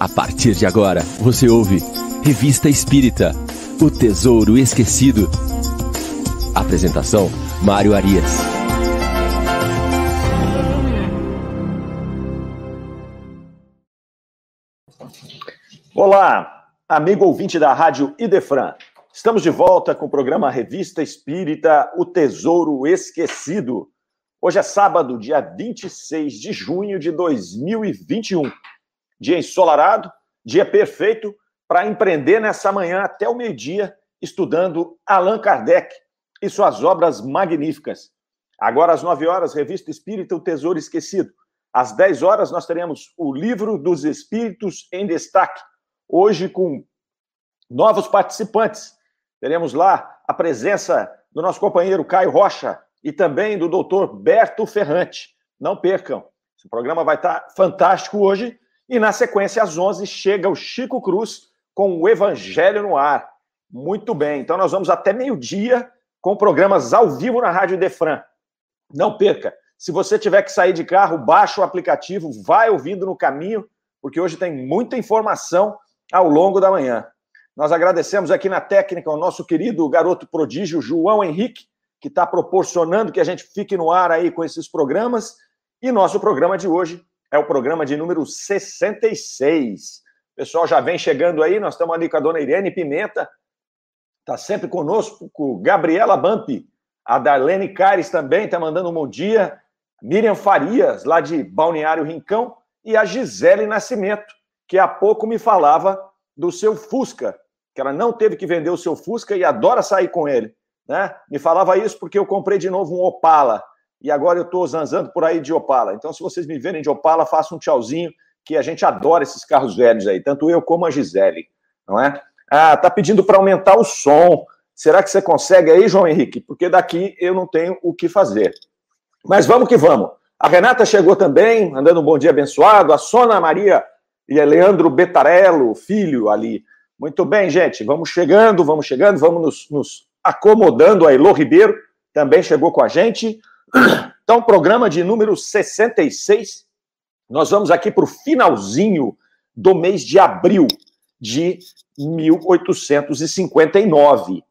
A partir de agora, você ouve Revista Espírita O Tesouro Esquecido. Apresentação: Mário Arias. Olá, amigo ouvinte da Rádio Idefran. Estamos de volta com o programa Revista Espírita O Tesouro Esquecido. Hoje é sábado, dia 26 de junho de 2021. Dia ensolarado, dia perfeito para empreender nessa manhã até o meio-dia, estudando Allan Kardec e suas obras magníficas. Agora, às 9 horas, Revista Espírita O Tesouro Esquecido. Às 10 horas, nós teremos o Livro dos Espíritos em Destaque. Hoje, com novos participantes. Teremos lá a presença do nosso companheiro Caio Rocha, e também do doutor Berto Ferrante. Não percam, esse programa vai estar fantástico hoje. E na sequência, às 11, chega o Chico Cruz com o Evangelho no Ar. Muito bem, então nós vamos até meio-dia com programas ao vivo na Rádio Defran. Não perca. Se você tiver que sair de carro, baixa o aplicativo, vai ouvindo no caminho, porque hoje tem muita informação ao longo da manhã. Nós agradecemos aqui na técnica ao nosso querido garoto prodígio João Henrique, que está proporcionando que a gente fique no ar aí com esses programas. E nosso programa de hoje é o programa de número 66. O pessoal já vem chegando aí, nós estamos ali com a dona Irene Pimenta, está sempre conosco, com Gabriela Bampi, a Darlene Cares também está mandando um bom dia, Miriam Farias, lá de Balneário Rincão, e a Gisele Nascimento, que há pouco me falava do seu Fusca, que ela não teve que vender o seu Fusca e adora sair com ele. Né? Me falava isso porque eu comprei de novo um Opala e agora eu estou zanzando por aí de Opala. Então, se vocês me verem de Opala, façam um tchauzinho, que a gente adora esses carros velhos aí, tanto eu como a Gisele, não é? Ah, tá pedindo para aumentar o som. Será que você consegue aí, João Henrique? Porque daqui eu não tenho o que fazer. Mas vamos que vamos. A Renata chegou também, mandando um bom dia abençoado. A Sona Maria e a Leandro Betarello, filho ali. Muito bem, gente. Vamos chegando, vamos chegando, vamos nos, nos acomodando a Elô Ribeiro, também chegou com a gente. Então, programa de número 66. Nós vamos aqui para o finalzinho do mês de abril de 1859.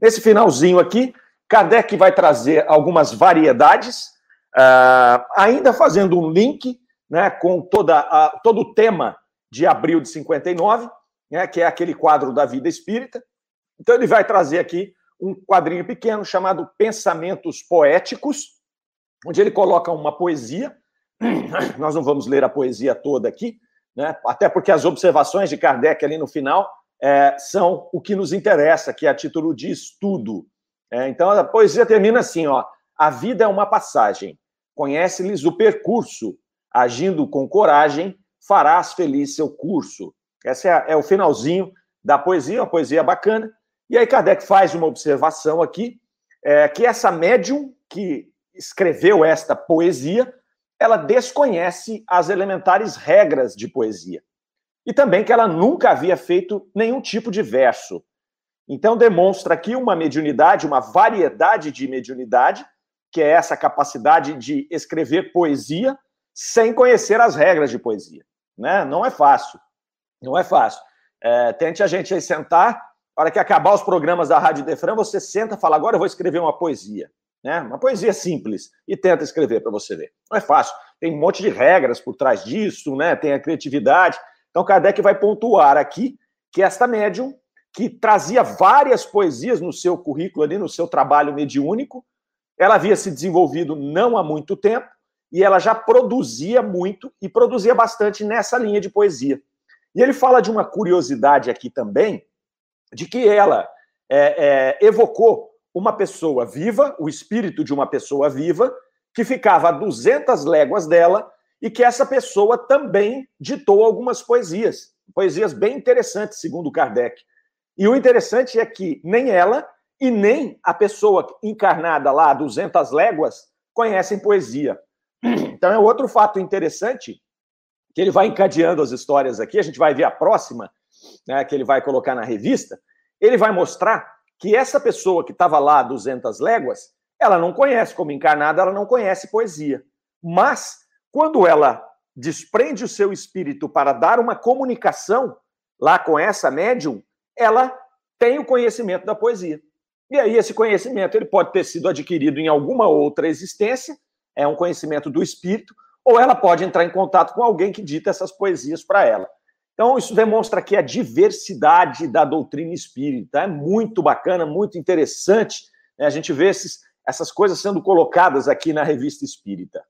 Nesse finalzinho aqui, Kardec vai trazer algumas variedades, uh, ainda fazendo um link né, com toda a, todo o tema de abril de 59, né, que é aquele quadro da vida espírita. Então, ele vai trazer aqui um quadrinho pequeno chamado Pensamentos Poéticos, onde ele coloca uma poesia. Nós não vamos ler a poesia toda aqui, né? até porque as observações de Kardec ali no final é, são o que nos interessa, que é a título de estudo. É, então a poesia termina assim: ó, a vida é uma passagem, conhece-lhes o percurso, agindo com coragem, farás feliz seu curso. Esse é, é o finalzinho da poesia, uma poesia bacana. E aí Kardec faz uma observação aqui, é, que essa médium que escreveu esta poesia, ela desconhece as elementares regras de poesia. E também que ela nunca havia feito nenhum tipo de verso. Então demonstra aqui uma mediunidade, uma variedade de mediunidade, que é essa capacidade de escrever poesia sem conhecer as regras de poesia. Né? Não é fácil. Não é fácil. É, tente a gente aí sentar a hora que acabar os programas da Rádio Defran, você senta e fala: agora eu vou escrever uma poesia. Né? Uma poesia simples. E tenta escrever para você ver. Não é fácil. Tem um monte de regras por trás disso, né? tem a criatividade. Então, Kardec vai pontuar aqui que esta médium, que trazia várias poesias no seu currículo ali, no seu trabalho mediúnico, ela havia se desenvolvido não há muito tempo e ela já produzia muito e produzia bastante nessa linha de poesia. E ele fala de uma curiosidade aqui também, de que ela é, é, evocou uma pessoa viva, o espírito de uma pessoa viva, que ficava a 200 léguas dela e que essa pessoa também ditou algumas poesias, poesias bem interessantes, segundo Kardec. E o interessante é que nem ela e nem a pessoa encarnada lá a 200 léguas conhecem poesia. Então é outro fato interessante que ele vai encadeando as histórias aqui, a gente vai ver a próxima, né, que ele vai colocar na revista, ele vai mostrar que essa pessoa que estava lá 200 léguas, ela não conhece, como encarnada, ela não conhece poesia. Mas, quando ela desprende o seu espírito para dar uma comunicação lá com essa médium, ela tem o conhecimento da poesia. E aí esse conhecimento ele pode ter sido adquirido em alguma outra existência, é um conhecimento do espírito, ou ela pode entrar em contato com alguém que dita essas poesias para ela. Então, isso demonstra aqui a diversidade da doutrina espírita. É muito bacana, muito interessante né, a gente ver esses, essas coisas sendo colocadas aqui na revista espírita.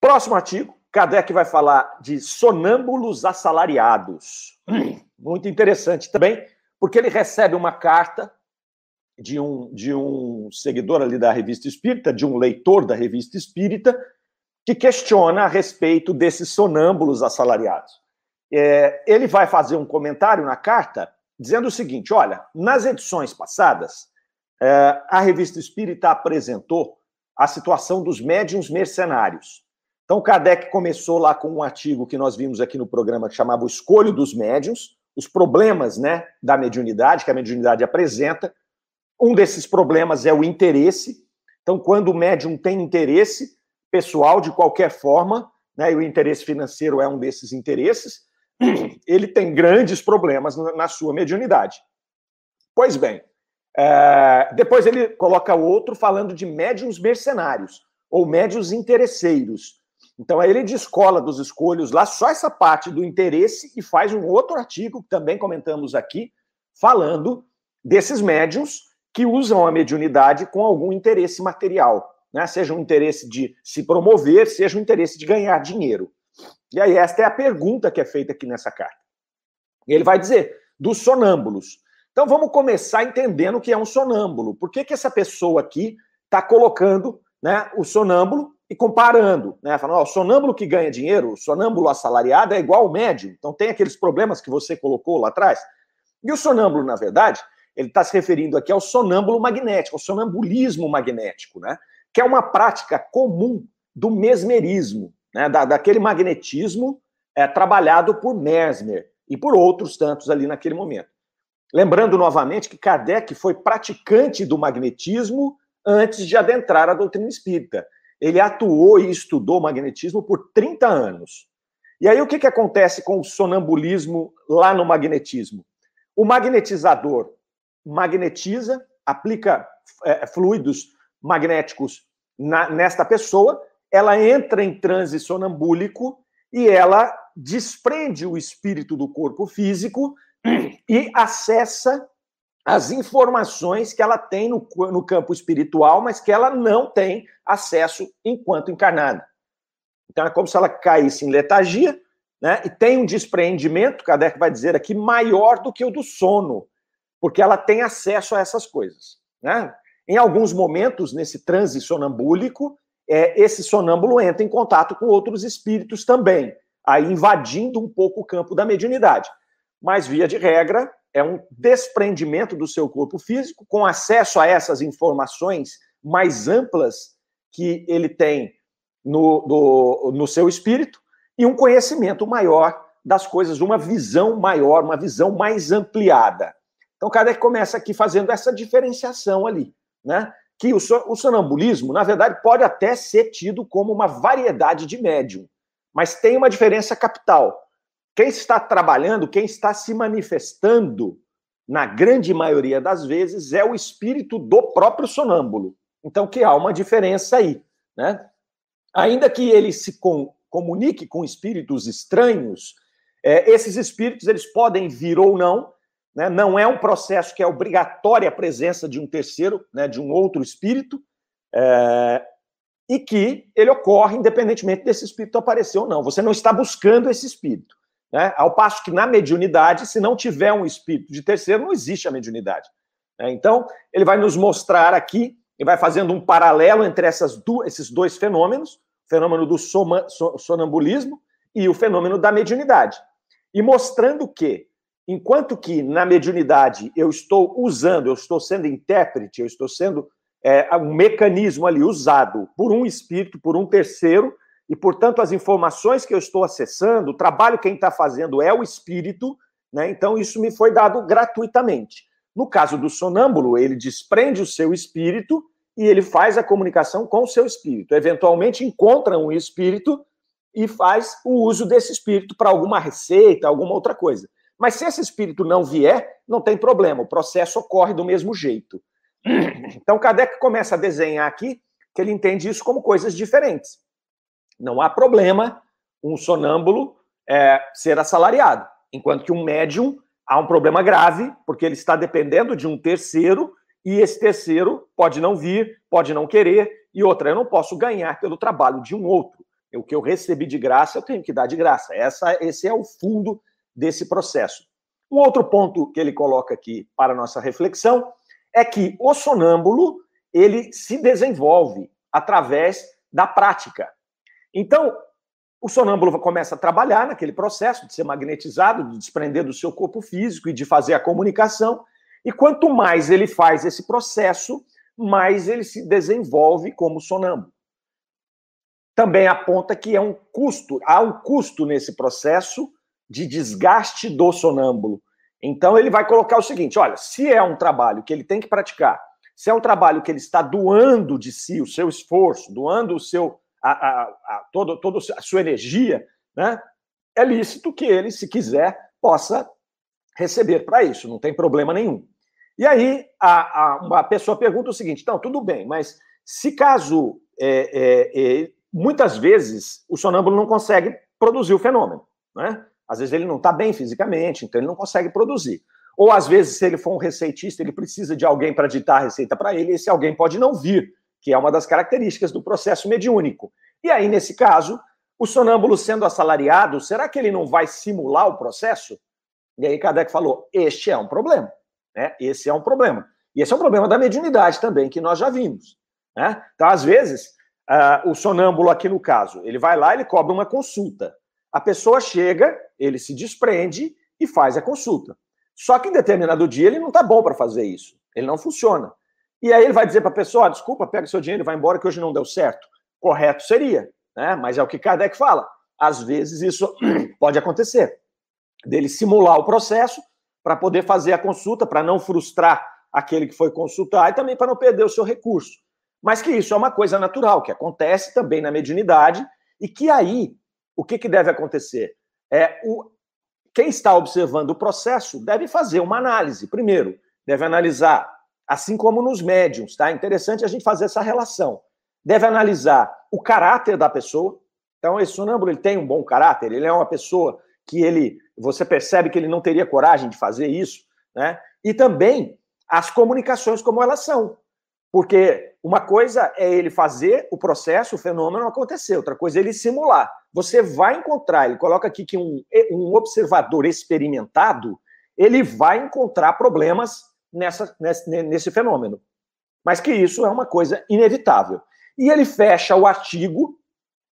Próximo artigo, Kardec vai falar de sonâmbulos assalariados. Muito interessante também, porque ele recebe uma carta de um, de um seguidor ali da revista espírita, de um leitor da revista espírita, que questiona a respeito desses sonâmbulos assalariados. É, ele vai fazer um comentário na carta dizendo o seguinte: olha, nas edições passadas, é, a revista espírita apresentou a situação dos médiums mercenários. Então, Kardec começou lá com um artigo que nós vimos aqui no programa que chamava O Escolho dos Médiuns, os problemas né, da mediunidade, que a mediunidade apresenta. Um desses problemas é o interesse. Então, quando o médium tem interesse pessoal de qualquer forma, né, e o interesse financeiro é um desses interesses, ele tem grandes problemas na sua mediunidade. Pois bem, é, depois ele coloca outro falando de médiums mercenários ou médios interesseiros. Então aí ele descola dos escolhos lá só essa parte do interesse e faz um outro artigo que também comentamos aqui, falando desses médiums que usam a mediunidade com algum interesse material, né? Seja um interesse de se promover, seja um interesse de ganhar dinheiro. E aí esta é a pergunta que é feita aqui nessa carta. E ele vai dizer dos sonâmbulos. Então vamos começar entendendo o que é um sonâmbulo. Por que, que essa pessoa aqui está colocando né, o sonâmbulo e comparando, né? Falando, ó, o sonâmbulo que ganha dinheiro, o sonâmbulo assalariado é igual ao médio. Então tem aqueles problemas que você colocou lá atrás. E o sonâmbulo, na verdade, ele está se referindo aqui ao sonâmbulo magnético, ao sonambulismo magnético, né? Que é uma prática comum do mesmerismo, né? Da, daquele magnetismo é, trabalhado por Mesmer e por outros tantos ali naquele momento. Lembrando novamente que Kardec foi praticante do magnetismo antes de adentrar a doutrina espírita ele atuou e estudou magnetismo por 30 anos. E aí o que, que acontece com o sonambulismo lá no magnetismo? O magnetizador magnetiza, aplica é, fluidos magnéticos na, nesta pessoa, ela entra em transe sonambúlico e ela desprende o espírito do corpo físico e acessa as informações que ela tem no, no campo espiritual, mas que ela não tem acesso enquanto encarnada. Então é como se ela caísse em letargia, né? E tem um despreendimento, Kardec vai dizer aqui, maior do que o do sono, porque ela tem acesso a essas coisas, né? Em alguns momentos, nesse transe sonambúlico, é, esse sonâmbulo entra em contato com outros espíritos também, aí invadindo um pouco o campo da mediunidade. Mas, via de regra, é um desprendimento do seu corpo físico, com acesso a essas informações mais amplas que ele tem no, do, no seu espírito, e um conhecimento maior das coisas, uma visão maior, uma visão mais ampliada. Então, Kardec começa aqui fazendo essa diferenciação ali, né? Que o, o sonambulismo, na verdade, pode até ser tido como uma variedade de médium, mas tem uma diferença capital. Quem está trabalhando, quem está se manifestando, na grande maioria das vezes, é o espírito do próprio sonâmbulo. Então, que há uma diferença aí, né? Ainda que ele se com, comunique com espíritos estranhos, é, esses espíritos eles podem vir ou não, né? Não é um processo que é obrigatória a presença de um terceiro, né? De um outro espírito, é, e que ele ocorre independentemente desse espírito aparecer ou não. Você não está buscando esse espírito. Né? Ao passo que na mediunidade, se não tiver um espírito de terceiro, não existe a mediunidade. Né? Então, ele vai nos mostrar aqui, e vai fazendo um paralelo entre esses dois fenômenos, o fenômeno do soma, sonambulismo e o fenômeno da mediunidade. E mostrando que, enquanto que na mediunidade eu estou usando, eu estou sendo intérprete, eu estou sendo é, um mecanismo ali usado por um espírito, por um terceiro, e, portanto, as informações que eu estou acessando, o trabalho quem está fazendo é o espírito, né? então isso me foi dado gratuitamente. No caso do sonâmbulo, ele desprende o seu espírito e ele faz a comunicação com o seu espírito. Eventualmente encontra um espírito e faz o uso desse espírito para alguma receita, alguma outra coisa. Mas se esse espírito não vier, não tem problema, o processo ocorre do mesmo jeito. Então, Kardec começa a desenhar aqui que ele entende isso como coisas diferentes. Não há problema um sonâmbulo é, ser assalariado, enquanto que um médium há um problema grave, porque ele está dependendo de um terceiro e esse terceiro pode não vir, pode não querer, e outra, eu não posso ganhar pelo trabalho de um outro. O que eu recebi de graça, eu tenho que dar de graça. Essa, esse é o fundo desse processo. Um outro ponto que ele coloca aqui para nossa reflexão é que o sonâmbulo ele se desenvolve através da prática. Então, o sonâmbulo começa a trabalhar naquele processo de ser magnetizado, de desprender do seu corpo físico e de fazer a comunicação. E quanto mais ele faz esse processo, mais ele se desenvolve como sonâmbulo. Também aponta que é um custo, há um custo nesse processo de desgaste do sonâmbulo. Então ele vai colocar o seguinte: olha, se é um trabalho que ele tem que praticar, se é um trabalho que ele está doando de si o seu esforço, doando o seu a, a, a todo, toda a sua energia, né? É lícito que ele, se quiser, possa receber para isso, não tem problema nenhum. E aí a, a, uma pessoa pergunta o seguinte: então, tudo bem, mas se caso é, é, é, muitas vezes o sonâmbulo não consegue produzir o fenômeno, né? Às vezes ele não está bem fisicamente, então ele não consegue produzir. Ou às vezes, se ele for um receitista, ele precisa de alguém para ditar a receita para ele, e esse alguém pode não vir, que é uma das características do processo mediúnico. E aí, nesse caso, o sonâmbulo sendo assalariado, será que ele não vai simular o processo? E aí Kardec falou: este é um problema. Né? Esse é um problema. E esse é um problema da mediunidade também, que nós já vimos. Né? Então, às vezes, uh, o sonâmbulo aqui no caso, ele vai lá, ele cobra uma consulta. A pessoa chega, ele se desprende e faz a consulta. Só que em determinado dia ele não está bom para fazer isso. Ele não funciona. E aí ele vai dizer para a pessoa: desculpa, pega seu dinheiro e vai embora que hoje não deu certo. Correto seria, né? mas é o que Kardec fala. Às vezes isso pode acontecer. Dele simular o processo para poder fazer a consulta, para não frustrar aquele que foi consultar e também para não perder o seu recurso. Mas que isso é uma coisa natural, que acontece também na mediunidade e que aí o que, que deve acontecer? É o, quem está observando o processo deve fazer uma análise. Primeiro, deve analisar, assim como nos médiums, tá? Interessante a gente fazer essa relação. Deve analisar o caráter da pessoa. Então, esse sonâmbulo ele tem um bom caráter, ele é uma pessoa que ele, você percebe que ele não teria coragem de fazer isso, né? E também as comunicações como elas são. Porque uma coisa é ele fazer o processo, o fenômeno acontecer, outra coisa é ele simular. Você vai encontrar, ele coloca aqui que um, um observador experimentado, ele vai encontrar problemas nessa, nesse, nesse fenômeno. Mas que isso é uma coisa inevitável. E ele fecha o artigo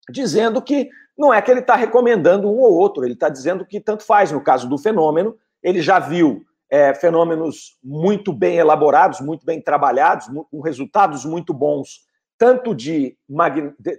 dizendo que não é que ele está recomendando um ou outro, ele está dizendo que tanto faz. No caso do fenômeno, ele já viu é, fenômenos muito bem elaborados, muito bem trabalhados, com resultados muito bons, tanto de,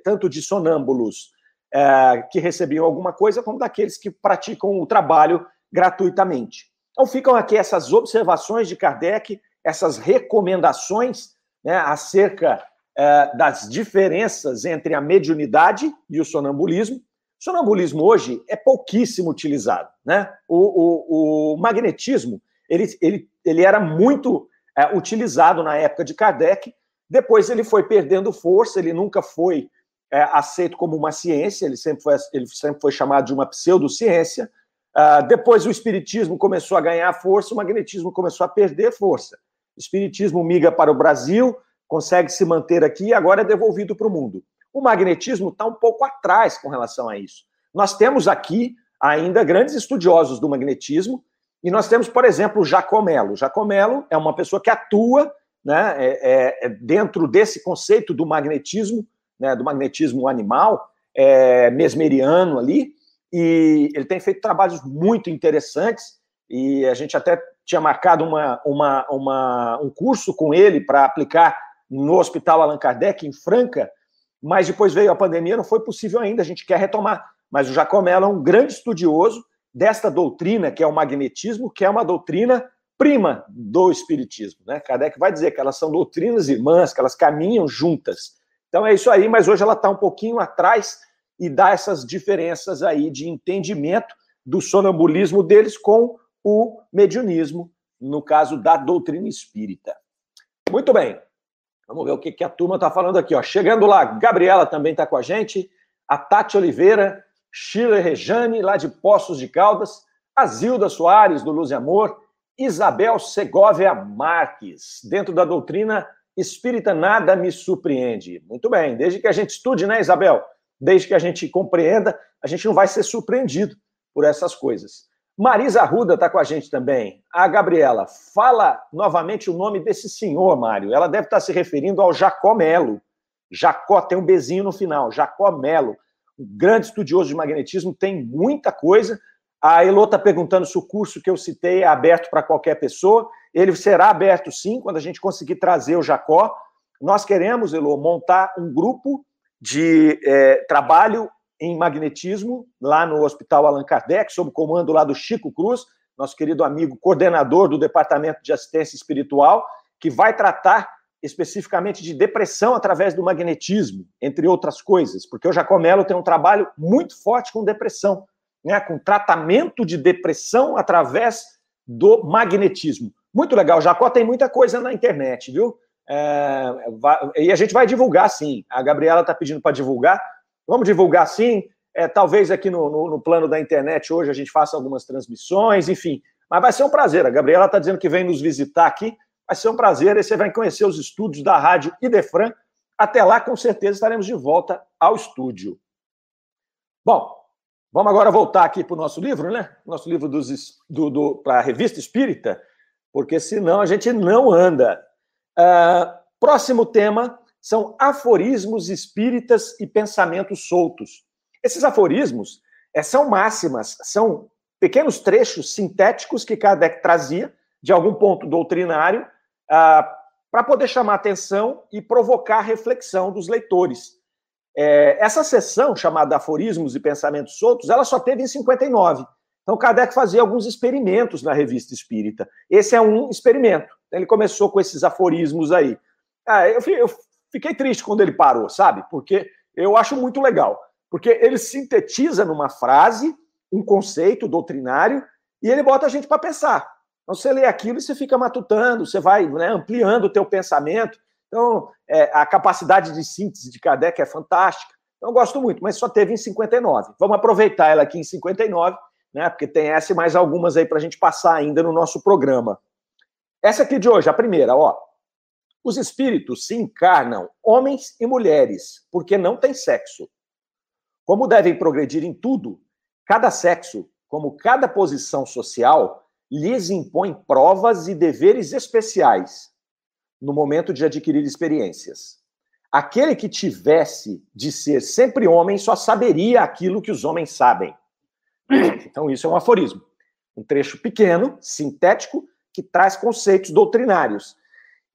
tanto de sonâmbulos é, que recebiam alguma coisa, como daqueles que praticam o trabalho gratuitamente. Então ficam aqui essas observações de Kardec, essas recomendações né, acerca é, das diferenças entre a mediunidade e o sonambulismo. Sonambulismo hoje é pouquíssimo utilizado. Né? O, o, o magnetismo ele, ele, ele era muito é, utilizado na época de Kardec, depois ele foi perdendo força, ele nunca foi é, aceito como uma ciência, ele sempre foi, ele sempre foi chamado de uma pseudociência. Uh, depois o espiritismo começou a ganhar força, o magnetismo começou a perder força. O espiritismo migra para o Brasil, consegue se manter aqui e agora é devolvido para o mundo. O magnetismo está um pouco atrás com relação a isso. Nós temos aqui ainda grandes estudiosos do magnetismo, e nós temos, por exemplo, o Jacomelo. Jacomelo é uma pessoa que atua né, é, é, é, dentro desse conceito do magnetismo, né, do magnetismo animal, é, mesmeriano ali, e ele tem feito trabalhos muito interessantes, e a gente até tinha marcado uma, uma, uma um curso com ele para aplicar no Hospital Allan Kardec, em Franca, mas depois veio a pandemia, não foi possível ainda, a gente quer retomar. Mas o Jacomelo é um grande estudioso, desta doutrina, que é o magnetismo, que é uma doutrina prima do espiritismo. Né? Kardec vai dizer que elas são doutrinas irmãs, que elas caminham juntas. Então é isso aí, mas hoje ela está um pouquinho atrás e dá essas diferenças aí de entendimento do sonambulismo deles com o mediunismo, no caso da doutrina espírita. Muito bem. Vamos ver o que, que a turma está falando aqui. Ó. Chegando lá, Gabriela também está com a gente, a Tati Oliveira, Sheila Rejane, lá de Poços de Caldas, a Zilda Soares, do Luz e Amor, Isabel Segovia Marques, dentro da doutrina espírita, nada me surpreende. Muito bem, desde que a gente estude, né, Isabel? Desde que a gente compreenda, a gente não vai ser surpreendido por essas coisas. Marisa Arruda está com a gente também. A Gabriela, fala novamente o nome desse senhor, Mário. Ela deve estar se referindo ao Jacó Melo. Jacó tem um bezinho no final, Jacó Melo, grande estudioso de magnetismo, tem muita coisa. A Elô está perguntando se o curso que eu citei é aberto para qualquer pessoa. Ele será aberto sim, quando a gente conseguir trazer o Jacó. Nós queremos, Elô, montar um grupo de é, trabalho em magnetismo, lá no Hospital Allan Kardec, sob o comando lá do Chico Cruz, nosso querido amigo coordenador do Departamento de Assistência Espiritual, que vai tratar especificamente de depressão através do magnetismo, entre outras coisas, porque o Jacomelo tem um trabalho muito forte com depressão, né, com tratamento de depressão através do magnetismo. Muito legal, Jacó tem muita coisa na internet, viu? É, e a gente vai divulgar, sim. A Gabriela está pedindo para divulgar. Vamos divulgar sim. É, talvez aqui no, no, no, plano da internet hoje a gente faça algumas transmissões, enfim. Mas vai ser um prazer. A Gabriela está dizendo que vem nos visitar aqui. Vai ser um prazer. E você vai conhecer os estúdios da Rádio Idefran. Até lá, com certeza, estaremos de volta ao estúdio. Bom, vamos agora voltar aqui para o nosso livro, né? Nosso livro dos, do, do para a Revista Espírita, porque senão a gente não anda. Uh, próximo tema são aforismos espíritas e pensamentos soltos. Esses aforismos é, são máximas, são pequenos trechos sintéticos que Kardec trazia de algum ponto doutrinário ah, para poder chamar atenção e provocar reflexão dos leitores. É, essa sessão, chamada Aforismos e Pensamentos Soltos, ela só teve em 59. Então, Kardec fazia alguns experimentos na revista espírita. Esse é um experimento. Ele começou com esses aforismos aí. Ah, eu, eu fiquei triste quando ele parou, sabe? Porque eu acho muito legal. Porque ele sintetiza numa frase um conceito doutrinário e ele bota a gente para pensar. Então, você lê aquilo e você fica matutando, você vai né, ampliando o teu pensamento. Então, é, a capacidade de síntese de Kardec é fantástica. Então, eu gosto muito, mas só teve em 59. Vamos aproveitar ela aqui em 59, né? Porque tem essa e mais algumas aí para a gente passar ainda no nosso programa. Essa aqui de hoje, a primeira, ó. Os espíritos se encarnam homens e mulheres, porque não têm sexo. Como devem progredir em tudo, cada sexo, como cada posição social, lhes impõe provas e deveres especiais no momento de adquirir experiências. Aquele que tivesse de ser sempre homem só saberia aquilo que os homens sabem. Então, isso é um aforismo. Um trecho pequeno, sintético, que traz conceitos doutrinários.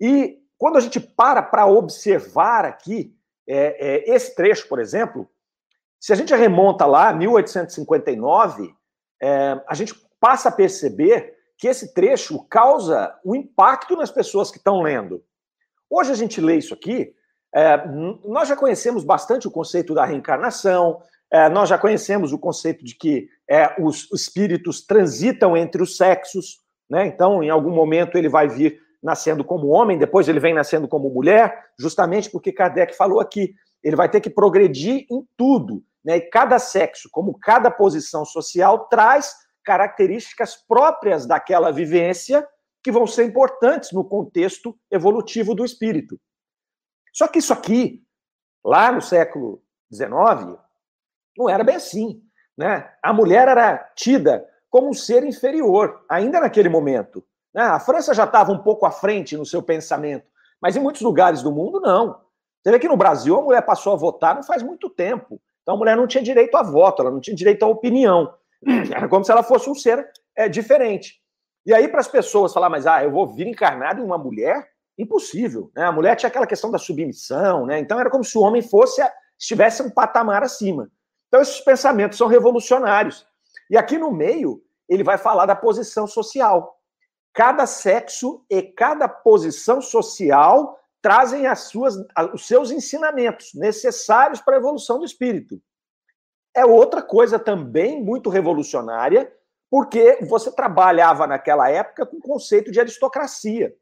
E quando a gente para para observar aqui é, é, esse trecho, por exemplo, se a gente remonta lá, 1859, é, a gente passa a perceber que esse trecho causa um impacto nas pessoas que estão lendo. Hoje a gente lê isso aqui, é, nós já conhecemos bastante o conceito da reencarnação, é, nós já conhecemos o conceito de que é, os, os espíritos transitam entre os sexos, né? então em algum momento ele vai vir nascendo como homem, depois ele vem nascendo como mulher, justamente porque Kardec falou aqui, ele vai ter que progredir em tudo, né? E cada sexo, como cada posição social, traz características próprias daquela vivência que vão ser importantes no contexto evolutivo do espírito. Só que isso aqui, lá no século XIX, não era bem assim. Né? A mulher era tida como um ser inferior, ainda naquele momento. Né? A França já estava um pouco à frente no seu pensamento, mas em muitos lugares do mundo, não. Você vê que no Brasil a mulher passou a votar não faz muito tempo. Então a mulher não tinha direito a voto, ela não tinha direito à opinião. Era como se ela fosse um ser é, diferente. E aí, para as pessoas falar, mas ah, eu vou vir encarnado em uma mulher? Impossível. Né? A mulher tinha aquela questão da submissão, né? Então era como se o homem fosse estivesse um patamar acima. Então, esses pensamentos são revolucionários. E aqui no meio, ele vai falar da posição social cada sexo e cada posição social trazem as suas, os seus ensinamentos necessários para a evolução do espírito. É outra coisa também muito revolucionária, porque você trabalhava naquela época com o conceito de aristocracia.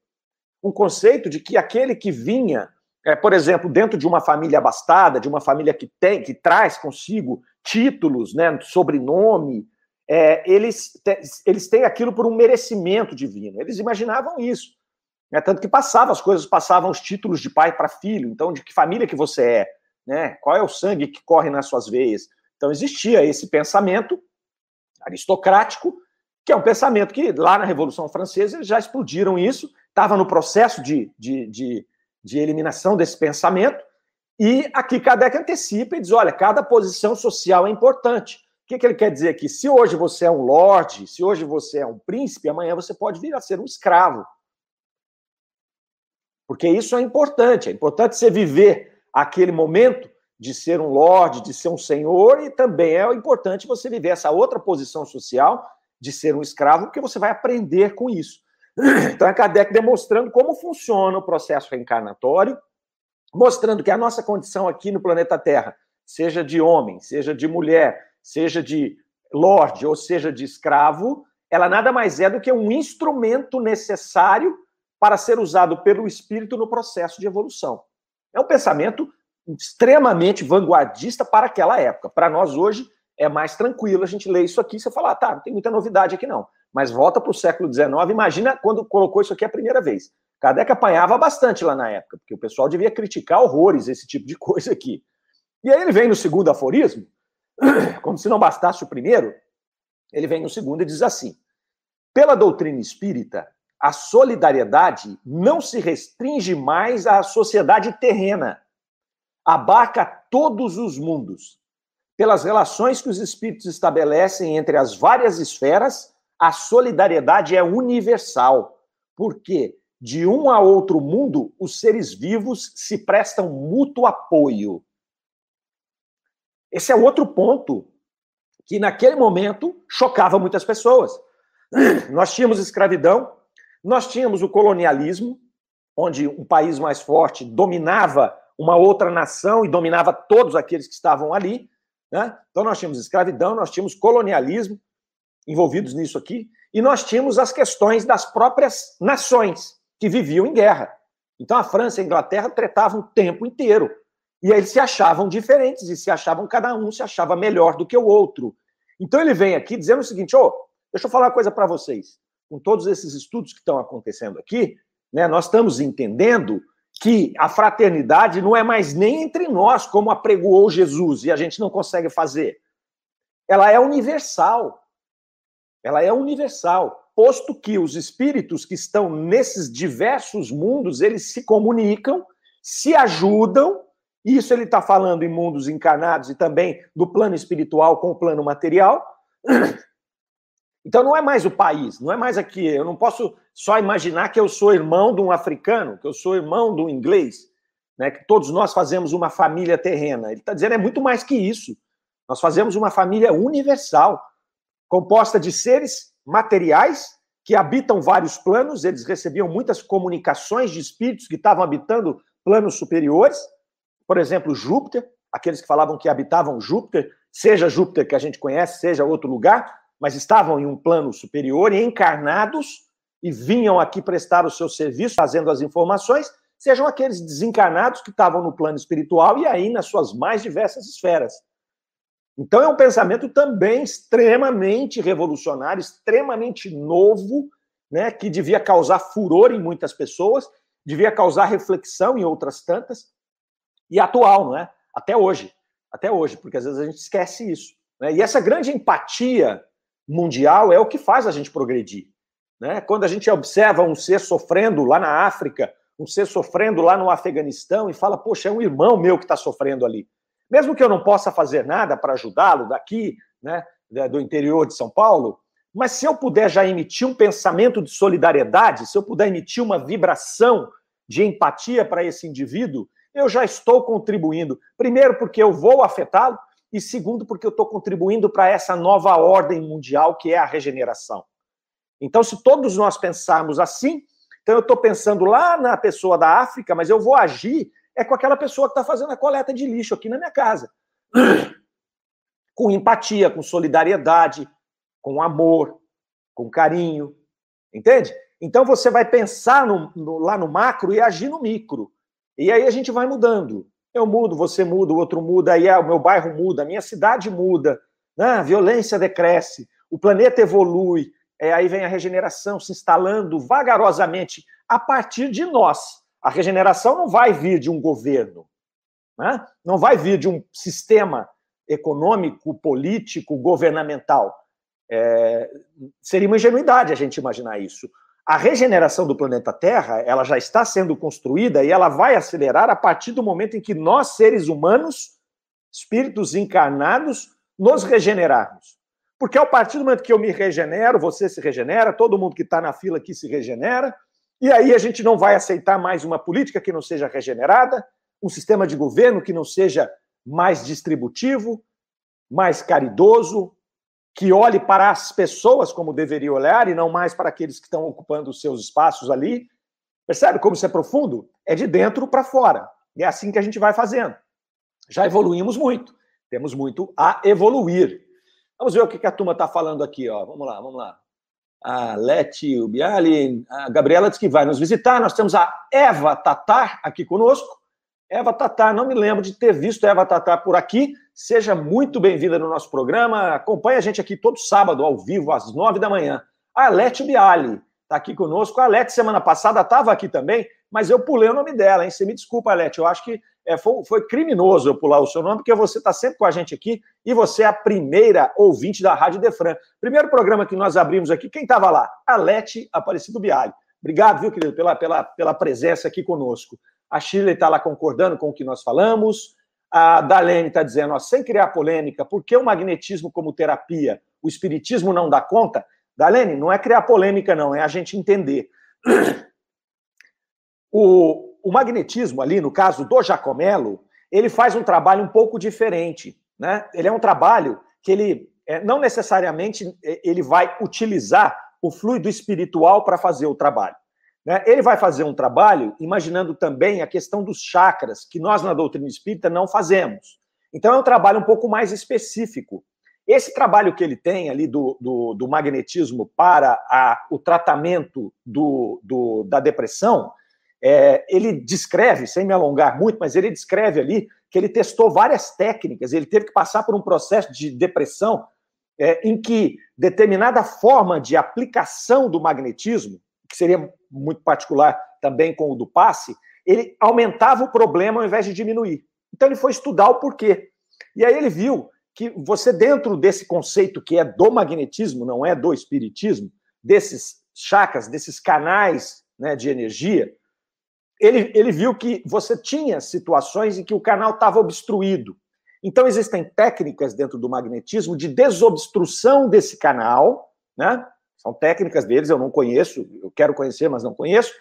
Um conceito de que aquele que vinha, é, por exemplo, dentro de uma família abastada, de uma família que tem, que traz consigo títulos, né, sobrenome, é, eles, te, eles têm aquilo por um merecimento divino. Eles imaginavam isso. Né? Tanto que passavam, as coisas passavam os títulos de pai para filho. Então, de que família que você é? Né? Qual é o sangue que corre nas suas veias? Então, existia esse pensamento aristocrático, que é um pensamento que lá na Revolução Francesa eles já explodiram isso, estava no processo de, de, de, de eliminação desse pensamento, e aqui Kardec antecipa e diz: olha, cada posição social é importante. O que, que ele quer dizer aqui? Se hoje você é um lorde, se hoje você é um príncipe, amanhã você pode vir a ser um escravo. Porque isso é importante. É importante você viver aquele momento de ser um lorde, de ser um senhor, e também é importante você viver essa outra posição social de ser um escravo, porque você vai aprender com isso. Então é Kardec demonstrando como funciona o processo reencarnatório, mostrando que a nossa condição aqui no planeta Terra, seja de homem, seja de mulher, seja de lorde ou seja de escravo, ela nada mais é do que um instrumento necessário para ser usado pelo espírito no processo de evolução. É um pensamento extremamente vanguardista para aquela época. Para nós hoje é mais tranquilo a gente ler isso aqui e você falar, ah, tá, não tem muita novidade aqui não. Mas volta para o século XIX, imagina quando colocou isso aqui a primeira vez. Kardec apanhava bastante lá na época, porque o pessoal devia criticar horrores esse tipo de coisa aqui. E aí ele vem no segundo aforismo, como se não bastasse o primeiro, ele vem no segundo e diz assim: pela doutrina espírita, a solidariedade não se restringe mais à sociedade terrena, abarca todos os mundos. Pelas relações que os espíritos estabelecem entre as várias esferas, a solidariedade é universal, porque de um a outro mundo os seres vivos se prestam mútuo apoio. Esse é outro ponto que naquele momento chocava muitas pessoas. Nós tínhamos escravidão, nós tínhamos o colonialismo, onde um país mais forte dominava uma outra nação e dominava todos aqueles que estavam ali. Né? Então, nós tínhamos escravidão, nós tínhamos colonialismo envolvidos nisso aqui, e nós tínhamos as questões das próprias nações que viviam em guerra. Então, a França e a Inglaterra tretavam o tempo inteiro. E aí eles se achavam diferentes e se achavam, cada um se achava melhor do que o outro. Então, ele vem aqui dizendo o seguinte: oh, deixa eu falar uma coisa para vocês com todos esses estudos que estão acontecendo aqui, né, nós estamos entendendo que a fraternidade não é mais nem entre nós, como apregoou Jesus, e a gente não consegue fazer. Ela é universal. Ela é universal, posto que os espíritos que estão nesses diversos mundos, eles se comunicam, se ajudam, isso ele está falando em mundos encarnados e também do plano espiritual com o plano material, então não é mais o país, não é mais aqui. Eu não posso só imaginar que eu sou irmão de um africano, que eu sou irmão de um inglês, né? Que todos nós fazemos uma família terrena. Ele está dizendo é muito mais que isso. Nós fazemos uma família universal, composta de seres materiais que habitam vários planos. Eles recebiam muitas comunicações de espíritos que estavam habitando planos superiores. Por exemplo, Júpiter, aqueles que falavam que habitavam Júpiter, seja Júpiter que a gente conhece, seja outro lugar mas estavam em um plano superior e encarnados e vinham aqui prestar o seu serviço, fazendo as informações, sejam aqueles desencarnados que estavam no plano espiritual e aí nas suas mais diversas esferas. Então é um pensamento também extremamente revolucionário, extremamente novo, né, que devia causar furor em muitas pessoas, devia causar reflexão em outras tantas, e atual, não é? Até hoje, até hoje, porque às vezes a gente esquece isso. Né? E essa grande empatia mundial é o que faz a gente progredir. Né? Quando a gente observa um ser sofrendo lá na África, um ser sofrendo lá no Afeganistão e fala, poxa, é um irmão meu que está sofrendo ali. Mesmo que eu não possa fazer nada para ajudá-lo daqui, né, do interior de São Paulo, mas se eu puder já emitir um pensamento de solidariedade, se eu puder emitir uma vibração de empatia para esse indivíduo, eu já estou contribuindo. Primeiro, porque eu vou afetá-lo, e segundo, porque eu estou contribuindo para essa nova ordem mundial que é a regeneração. Então, se todos nós pensarmos assim, então eu estou pensando lá na pessoa da África, mas eu vou agir é com aquela pessoa que está fazendo a coleta de lixo aqui na minha casa. com empatia, com solidariedade, com amor, com carinho. Entende? Então você vai pensar no, no, lá no macro e agir no micro. E aí a gente vai mudando. Eu mudo, você muda, o outro muda, aí o meu bairro muda, a minha cidade muda, né? a violência decresce, o planeta evolui, é, aí vem a regeneração se instalando vagarosamente a partir de nós. A regeneração não vai vir de um governo, né? não vai vir de um sistema econômico, político, governamental. É, seria uma ingenuidade a gente imaginar isso. A regeneração do planeta Terra, ela já está sendo construída e ela vai acelerar a partir do momento em que nós, seres humanos, espíritos encarnados, nos regenerarmos. Porque a partir do momento que eu me regenero, você se regenera, todo mundo que está na fila aqui se regenera, e aí a gente não vai aceitar mais uma política que não seja regenerada, um sistema de governo que não seja mais distributivo, mais caridoso, que olhe para as pessoas como deveria olhar e não mais para aqueles que estão ocupando os seus espaços ali. Percebe como isso é profundo? É de dentro para fora. E é assim que a gente vai fazendo. Já evoluímos muito. Temos muito a evoluir. Vamos ver o que a turma está falando aqui. Ó. Vamos lá, vamos lá. A Leti, o Biali, a Gabriela diz que vai nos visitar. Nós temos a Eva Tatar aqui conosco. Eva Tatar, não me lembro de ter visto Eva Tatar por aqui. Seja muito bem-vinda no nosso programa. Acompanhe a gente aqui todo sábado, ao vivo, às nove da manhã. A Leti Biali está aqui conosco. A Leti, semana passada, estava aqui também, mas eu pulei o nome dela, hein? Você me desculpa, Leti. Eu acho que é, foi, foi, criminoso eu pular o seu nome, porque você está sempre com a gente aqui e você é a primeira ouvinte da Rádio Defran. Primeiro programa que nós abrimos aqui, quem estava lá? A Lete Aparecido Bialho. Obrigado, viu, querido, pela, pela, pela presença aqui conosco. A Shirley está lá concordando com o que nós falamos. A Dalene está dizendo, ó, sem criar polêmica, por que o magnetismo como terapia? O espiritismo não dá conta? Dalene, não é criar polêmica, não, é a gente entender. O, o magnetismo ali, no caso do Jacomelo, ele faz um trabalho um pouco diferente, né? Ele é um trabalho que ele é, não necessariamente é, ele vai utilizar o fluido espiritual para fazer o trabalho. Né? Ele vai fazer um trabalho imaginando também a questão dos chakras, que nós na doutrina espírita não fazemos. Então é um trabalho um pouco mais específico. Esse trabalho que ele tem ali do, do, do magnetismo para a, o tratamento do, do, da depressão, é, ele descreve, sem me alongar muito, mas ele descreve ali que ele testou várias técnicas, ele teve que passar por um processo de depressão é, em que determinada forma de aplicação do magnetismo, que seria muito particular também com o do passe, ele aumentava o problema ao invés de diminuir. Então ele foi estudar o porquê. E aí ele viu que você, dentro desse conceito que é do magnetismo, não é do espiritismo, desses chakras, desses canais né, de energia, ele, ele viu que você tinha situações em que o canal estava obstruído. Então, existem técnicas dentro do magnetismo de desobstrução desse canal, né? São técnicas deles, eu não conheço, eu quero conhecer, mas não conheço.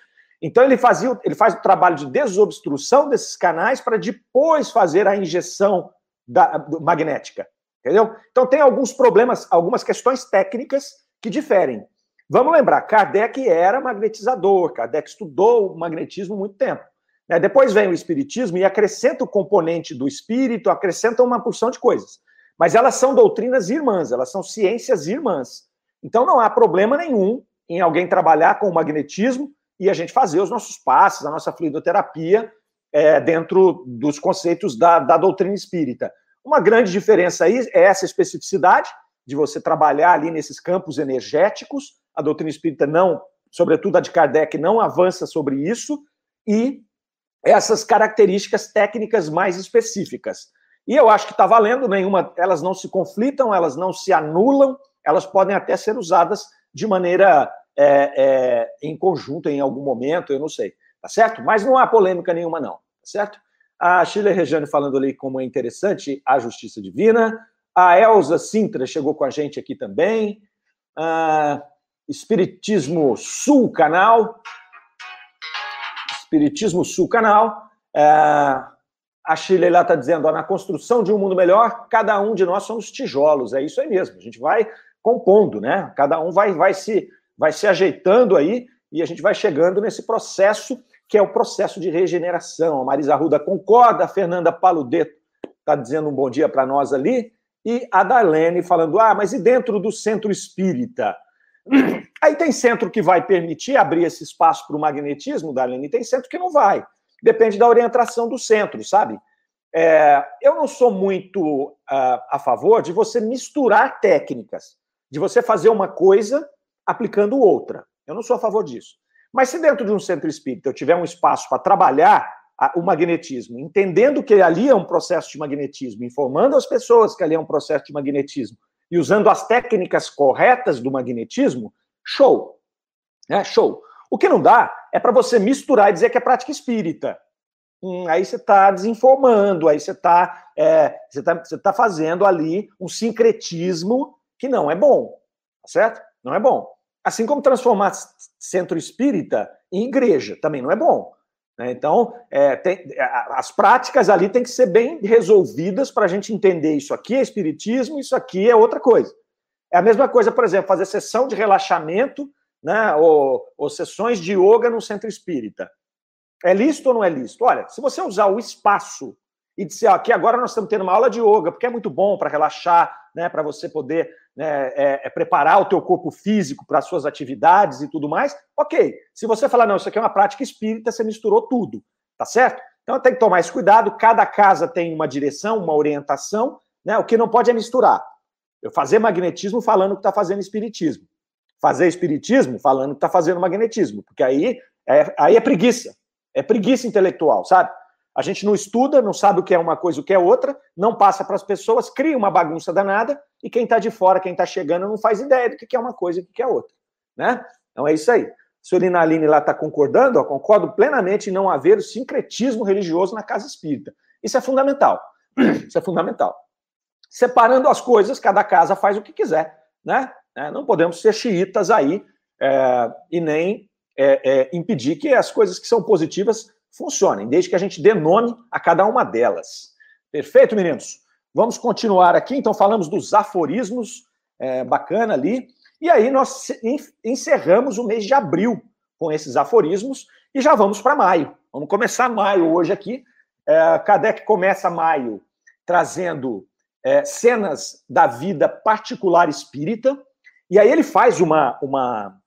Então, ele, fazia, ele faz o trabalho de desobstrução desses canais para depois fazer a injeção da, magnética. Entendeu? Então, tem alguns problemas, algumas questões técnicas que diferem. Vamos lembrar, Kardec era magnetizador, Kardec estudou o magnetismo muito tempo. Né? Depois vem o espiritismo e acrescenta o componente do espírito, acrescenta uma porção de coisas. Mas elas são doutrinas irmãs, elas são ciências irmãs. Então não há problema nenhum em alguém trabalhar com o magnetismo e a gente fazer os nossos passos, a nossa fluidoterapia é, dentro dos conceitos da, da doutrina espírita. Uma grande diferença aí é essa especificidade de você trabalhar ali nesses campos energéticos, a doutrina espírita não, sobretudo a de Kardec, não avança sobre isso, e essas características técnicas mais específicas. E eu acho que está valendo, nenhuma, elas não se conflitam, elas não se anulam, elas podem até ser usadas de maneira é, é, em conjunto em algum momento, eu não sei, tá certo? Mas não há polêmica nenhuma, não, tá certo? A Sheila Rejane falando ali como é interessante a justiça divina, a Elza Sintra chegou com a gente aqui também, ah, Espiritismo Sul Canal. Espiritismo Sul Canal. É, a Chile lá está dizendo: ó, na construção de um mundo melhor, cada um de nós somos tijolos. É isso aí mesmo. A gente vai compondo, né? Cada um vai, vai, se, vai se ajeitando aí e a gente vai chegando nesse processo que é o processo de regeneração. A Marisa Ruda concorda, a Fernanda Paludeto está dizendo um bom dia para nós ali. e a Darlene falando: ah, mas e dentro do centro espírita? Aí tem centro que vai permitir abrir esse espaço para o magnetismo, Darlene, e tem centro que não vai. Depende da orientação do centro, sabe? É, eu não sou muito uh, a favor de você misturar técnicas, de você fazer uma coisa aplicando outra. Eu não sou a favor disso. Mas se dentro de um centro espírita eu tiver um espaço para trabalhar o magnetismo, entendendo que ali é um processo de magnetismo, informando as pessoas que ali é um processo de magnetismo e usando as técnicas corretas do magnetismo, show. Né? Show. O que não dá é para você misturar e dizer que é prática espírita. Hum, aí você está desinformando, aí você está é, você tá, tá fazendo ali um sincretismo que não é bom, tá certo? Não é bom. Assim como transformar centro espírita em igreja, também não é bom. Né? Então, é, tem, as práticas ali têm que ser bem resolvidas para a gente entender isso aqui é espiritismo, isso aqui é outra coisa. É a mesma coisa, por exemplo, fazer sessão de relaxamento né, ou, ou sessões de yoga no centro espírita. É lícito ou não é lícito? Olha, se você usar o espaço e dizer, ó, aqui agora nós estamos tendo uma aula de yoga, porque é muito bom para relaxar, né, para você poder né, é, é preparar o teu corpo físico para as suas atividades e tudo mais, ok. Se você falar, não, isso aqui é uma prática espírita, você misturou tudo, tá certo? Então tem que tomar esse cuidado, cada casa tem uma direção, uma orientação, né? O que não pode é misturar. Eu fazer magnetismo falando que está fazendo espiritismo. Fazer espiritismo falando que está fazendo magnetismo, porque aí é, aí é preguiça. É preguiça intelectual, sabe? A gente não estuda, não sabe o que é uma coisa, o que é outra, não passa para as pessoas, cria uma bagunça danada, e quem está de fora, quem está chegando, não faz ideia do que é uma coisa e o que é outra. Né? Então é isso aí. A senhorina Aline lá está concordando, ó, concordo plenamente em não haver o sincretismo religioso na casa espírita. Isso é fundamental. Isso é fundamental. Separando as coisas, cada casa faz o que quiser. Né? É, não podemos ser xiitas aí é, e nem é, é impedir que as coisas que são positivas funcionem, desde que a gente dê nome a cada uma delas. Perfeito, meninos? Vamos continuar aqui. Então, falamos dos aforismos, é, bacana ali. E aí, nós encerramos o mês de abril com esses aforismos e já vamos para maio. Vamos começar maio hoje aqui. É, Kardec começa maio trazendo é, cenas da vida particular espírita. E aí, ele faz uma, uma,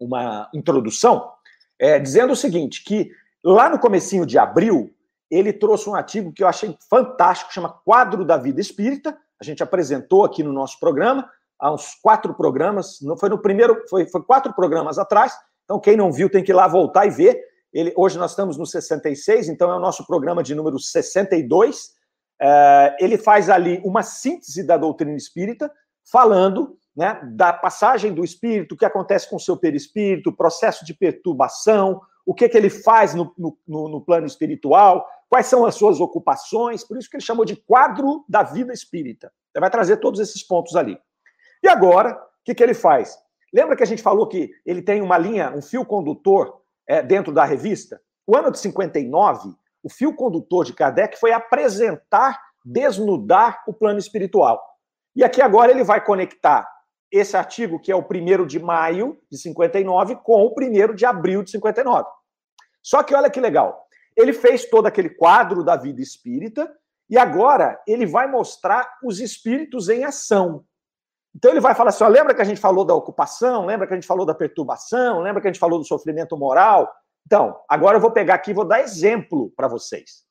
uma introdução é, dizendo o seguinte: que Lá no comecinho de abril, ele trouxe um artigo que eu achei fantástico, chama Quadro da Vida Espírita. A gente apresentou aqui no nosso programa, há uns quatro programas, não foi no primeiro, foi, foi quatro programas atrás. Então, quem não viu tem que ir lá voltar e ver. Ele, hoje nós estamos no 66, então é o nosso programa de número 62. É, ele faz ali uma síntese da doutrina espírita, falando né, da passagem do espírito, o que acontece com o seu perispírito, o processo de perturbação, o que, que ele faz no, no, no, plano espiritual, quais são as suas ocupações, por isso que ele chamou de quadro da vida espírita. Ele vai trazer todos esses pontos ali. E agora, o que, que ele faz? Lembra que a gente falou que ele tem uma linha, um fio condutor é, dentro da revista? O ano de 59, o fio condutor de Kardec foi apresentar, desnudar o plano espiritual. E aqui agora ele vai conectar esse artigo, que é o primeiro de maio de 59, com o primeiro de abril de 59. Só que olha que legal. Ele fez todo aquele quadro da vida espírita e agora ele vai mostrar os espíritos em ação. Então ele vai falar assim: ó, lembra que a gente falou da ocupação? Lembra que a gente falou da perturbação? Lembra que a gente falou do sofrimento moral? Então, agora eu vou pegar aqui e vou dar exemplo para vocês.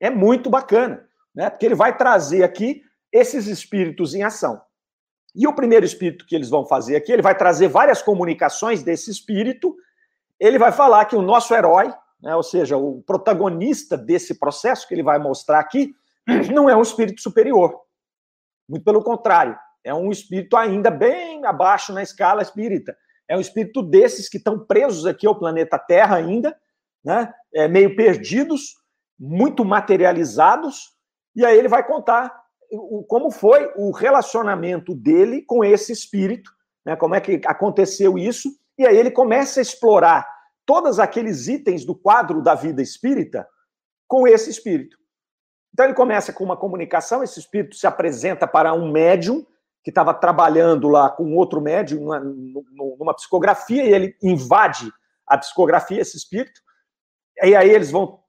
É muito bacana, né? Porque ele vai trazer aqui esses espíritos em ação. E o primeiro espírito que eles vão fazer aqui, ele vai trazer várias comunicações desse espírito. Ele vai falar que o nosso herói, né, ou seja, o protagonista desse processo que ele vai mostrar aqui, não é um espírito superior. Muito pelo contrário, é um espírito ainda bem abaixo na escala espírita. É um espírito desses que estão presos aqui ao planeta Terra ainda, né, é, meio perdidos, muito materializados. E aí ele vai contar o, como foi o relacionamento dele com esse espírito, né? como é que aconteceu isso, e aí ele começa a explorar todos aqueles itens do quadro da vida espírita com esse espírito. Então ele começa com uma comunicação, esse espírito se apresenta para um médium que estava trabalhando lá com outro médium numa, numa psicografia, e ele invade a psicografia, esse espírito, e aí eles vão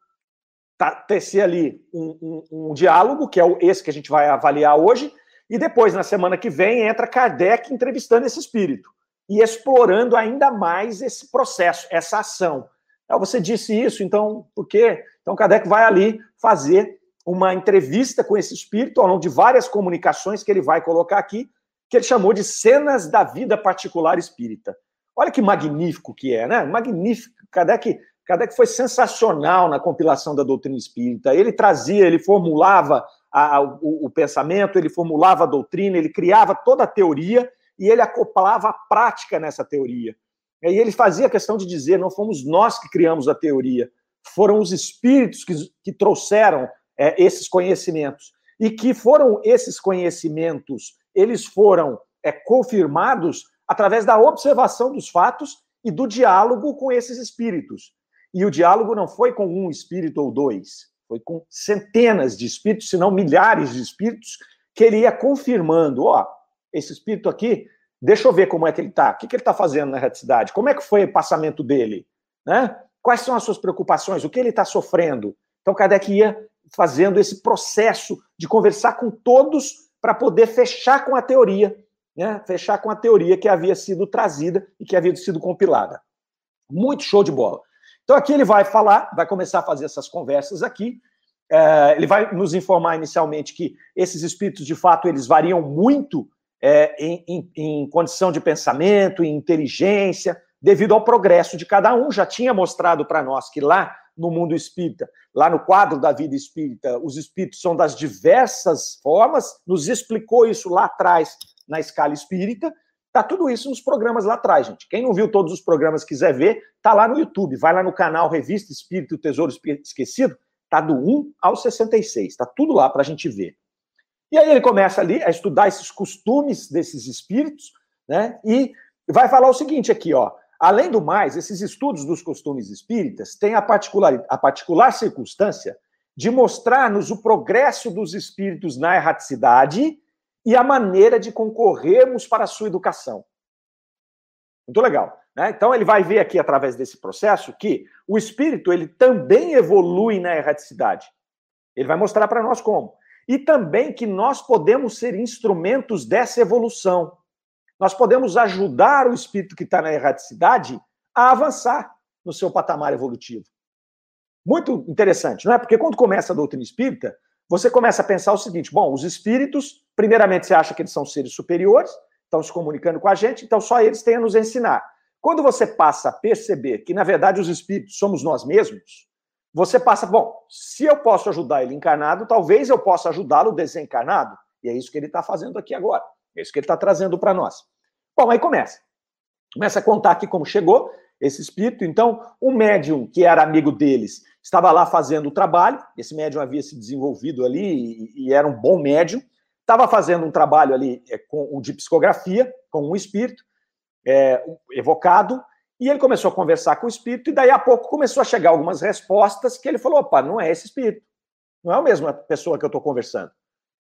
tecer ali um, um, um diálogo, que é esse que a gente vai avaliar hoje, e depois, na semana que vem, entra Kardec entrevistando esse espírito e explorando ainda mais esse processo, essa ação. Então, você disse isso, então por quê? Então, Kardec vai ali fazer uma entrevista com esse espírito, ao longo de várias comunicações que ele vai colocar aqui, que ele chamou de cenas da vida particular espírita. Olha que magnífico que é, né? Magnífico. Kardec, Kardec foi sensacional na compilação da doutrina espírita. Ele trazia, ele formulava a, o, o pensamento, ele formulava a doutrina, ele criava toda a teoria e ele acoplava a prática nessa teoria. E ele fazia questão de dizer: não fomos nós que criamos a teoria, foram os espíritos que, que trouxeram é, esses conhecimentos. E que foram esses conhecimentos, eles foram é, confirmados através da observação dos fatos e do diálogo com esses espíritos. E o diálogo não foi com um espírito ou dois, foi com centenas de espíritos, se não milhares de espíritos, que ele ia confirmando: ó, esse espírito aqui, deixa eu ver como é que ele está, o que, que ele está fazendo na reticidade, como é que foi o passamento dele, né? Quais são as suas preocupações, o que ele está sofrendo. Então, Kardec ia fazendo esse processo de conversar com todos para poder fechar com a teoria, né? fechar com a teoria que havia sido trazida e que havia sido compilada. Muito show de bola. Então, aqui ele vai falar, vai começar a fazer essas conversas aqui. É, ele vai nos informar inicialmente que esses espíritos, de fato, eles variam muito é, em, em, em condição de pensamento, em inteligência, devido ao progresso de cada um. Já tinha mostrado para nós que lá no mundo espírita, lá no quadro da vida espírita, os espíritos são das diversas formas, nos explicou isso lá atrás na escala espírita. Tá tudo isso nos programas lá atrás, gente. Quem não viu todos os programas quiser ver, tá lá no YouTube. Vai lá no canal Revista Espírito Tesouro Esquecido, tá do 1 ao 66. Tá tudo lá para a gente ver. E aí ele começa ali a estudar esses costumes desses espíritos, né? E vai falar o seguinte aqui, ó. Além do mais, esses estudos dos costumes espíritas têm a particular, a particular circunstância de mostrar-nos o progresso dos espíritos na erraticidade e a maneira de concorrermos para a sua educação. Muito legal. Né? Então, ele vai ver aqui, através desse processo, que o espírito ele também evolui na erraticidade. Ele vai mostrar para nós como. E também que nós podemos ser instrumentos dessa evolução nós podemos ajudar o espírito que está na erraticidade a avançar no seu patamar evolutivo. Muito interessante, não é? Porque quando começa a doutrina espírita, você começa a pensar o seguinte: bom, os espíritos, primeiramente, você acha que eles são seres superiores, estão se comunicando com a gente, então só eles têm a nos ensinar. Quando você passa a perceber que, na verdade, os espíritos somos nós mesmos, você passa, bom, se eu posso ajudar ele encarnado, talvez eu possa ajudá-lo desencarnado. E é isso que ele está fazendo aqui agora. É isso que ele está trazendo para nós. Bom, aí começa. Começa a contar aqui como chegou esse espírito. Então, o médium, que era amigo deles, estava lá fazendo o trabalho. Esse médium havia se desenvolvido ali e, e era um bom médium. Estava fazendo um trabalho ali é, com, de psicografia, com um espírito é, evocado. E ele começou a conversar com o espírito, e daí a pouco começou a chegar algumas respostas que ele falou: opa, não é esse espírito. Não é a mesma pessoa que eu estou conversando.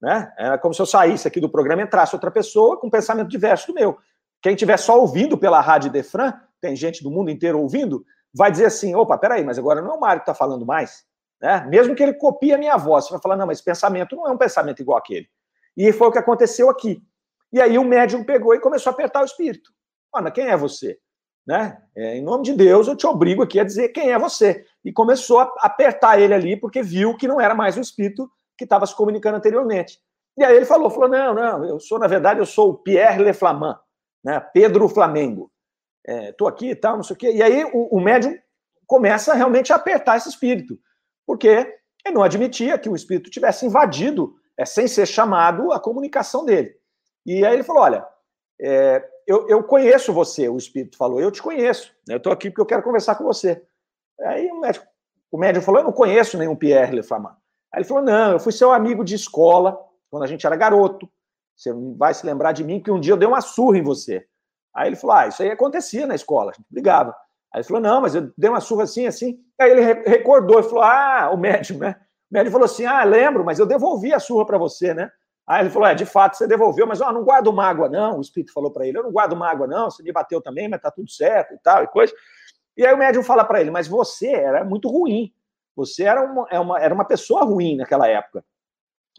Né? É como se eu saísse aqui do programa e entrasse outra pessoa com um pensamento diverso do meu. Quem estiver só ouvindo pela Rádio Defran, tem gente do mundo inteiro ouvindo, vai dizer assim: opa, peraí, mas agora não é o Mário que está falando mais. Né? Mesmo que ele copie a minha voz, você vai falar: não, mas pensamento não é um pensamento igual aquele. E foi o que aconteceu aqui. E aí o médium pegou e começou a apertar o espírito. Mas quem é você? Né? É, em nome de Deus, eu te obrigo aqui a dizer quem é você. E começou a apertar ele ali, porque viu que não era mais o espírito que estava se comunicando anteriormente. E aí ele falou, falou, não, não, eu sou, na verdade, eu sou o Pierre Le Flamand né? Pedro Flamengo. Estou é, aqui e tal, não sei o quê. E aí o, o médium começa realmente a apertar esse espírito, porque ele não admitia que o espírito tivesse invadido, é, sem ser chamado, a comunicação dele. E aí ele falou: olha, é, eu, eu, conheço você, o espírito falou, eu te conheço, né? eu estou aqui porque eu quero conversar com você. Aí o médico, o médium falou: eu não conheço nenhum Pierre Le Flamand. Aí ele falou: não, eu fui seu amigo de escola, quando a gente era garoto. Você vai se lembrar de mim que um dia eu dei uma surra em você. Aí ele falou: Ah, isso aí acontecia na escola, a gente brigava. Aí ele falou: Não, mas eu dei uma surra assim, assim. Aí ele recordou e falou: Ah, o médium, né? O médium falou assim: Ah, lembro, mas eu devolvi a surra para você, né? Aí ele falou: É, de fato você devolveu, mas ó, não guardo mágoa, não. O espírito falou para ele: Eu não guardo mágoa, não. Você me bateu também, mas tá tudo certo e tal e coisa. E aí o médium fala para ele: Mas você era muito ruim. Você era uma, é uma, era uma pessoa ruim naquela época.